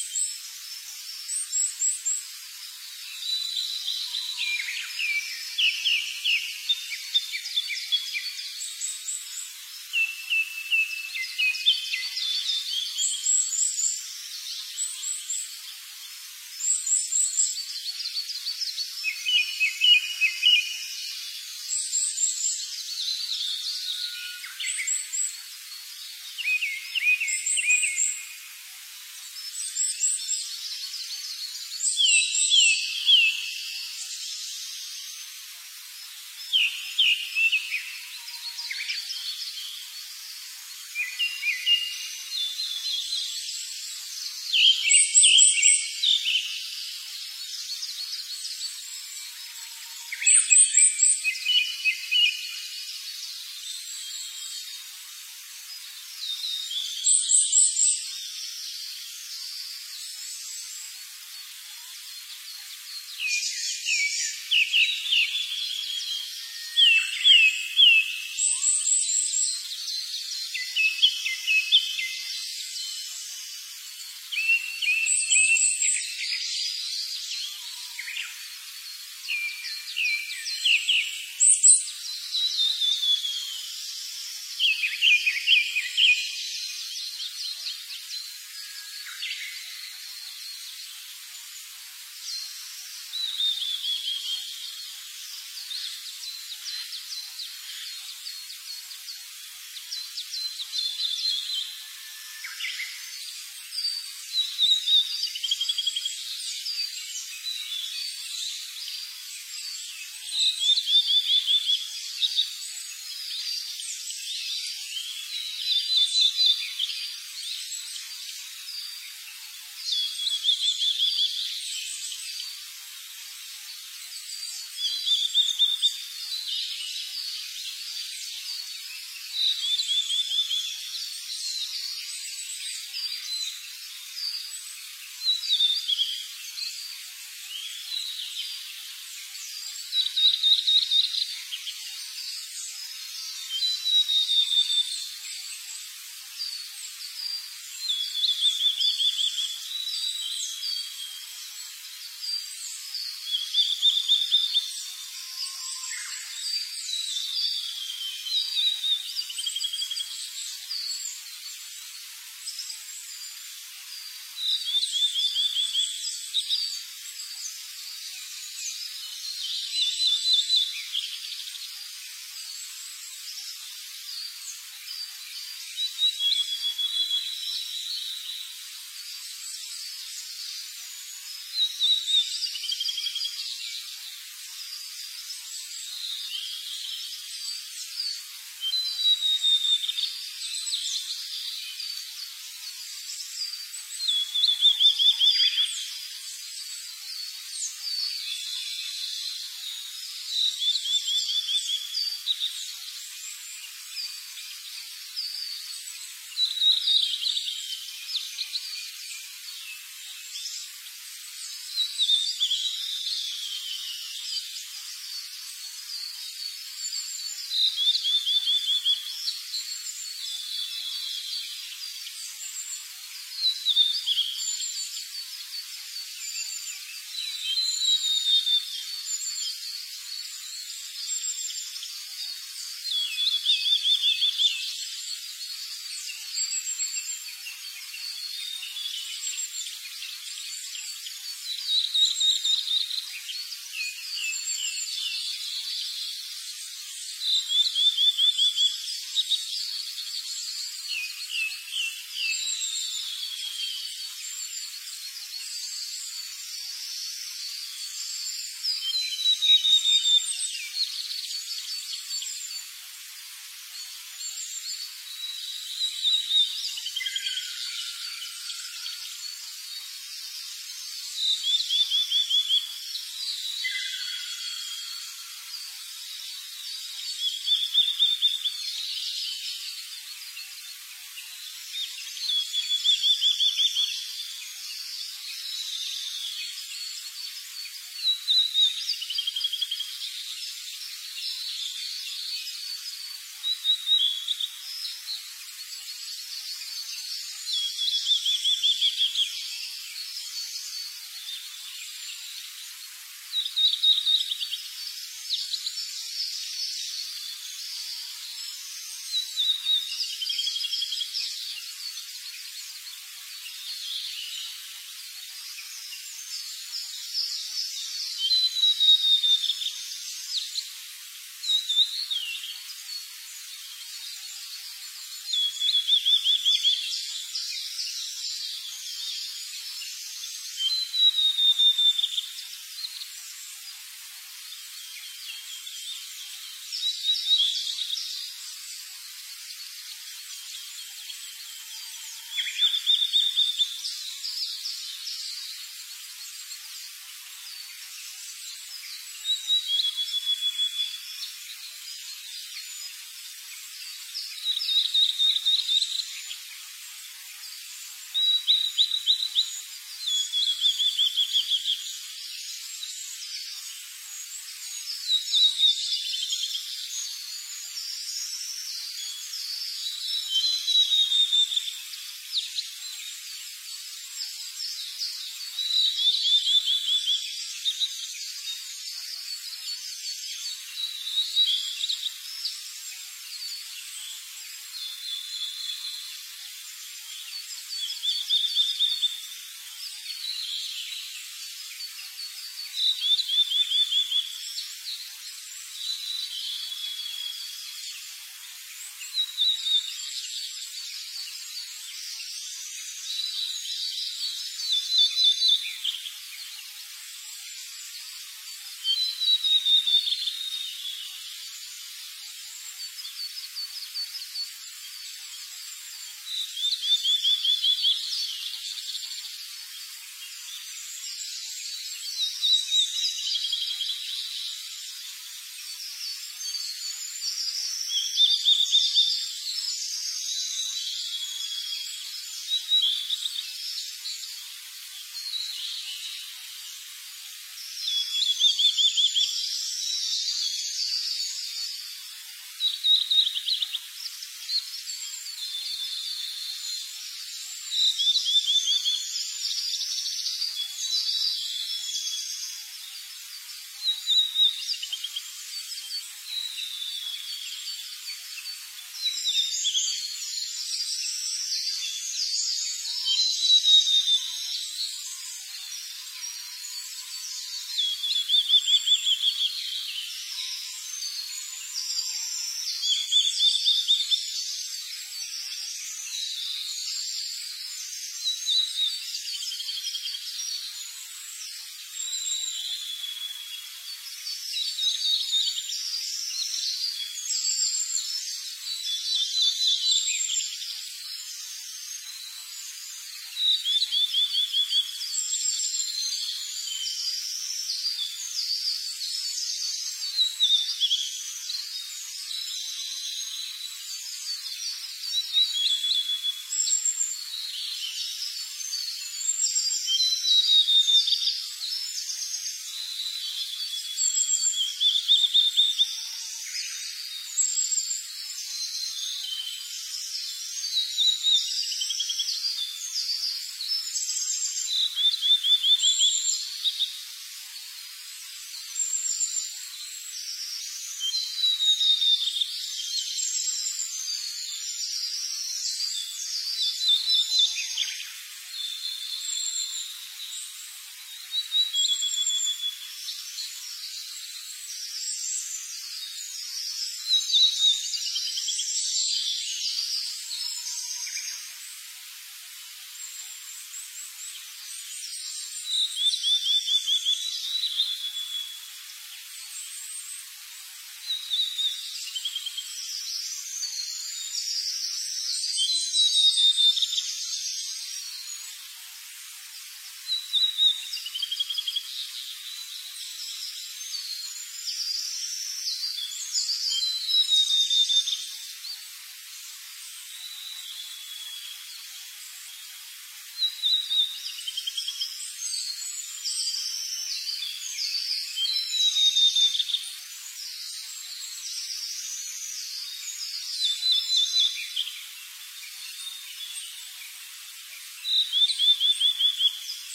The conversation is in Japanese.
え?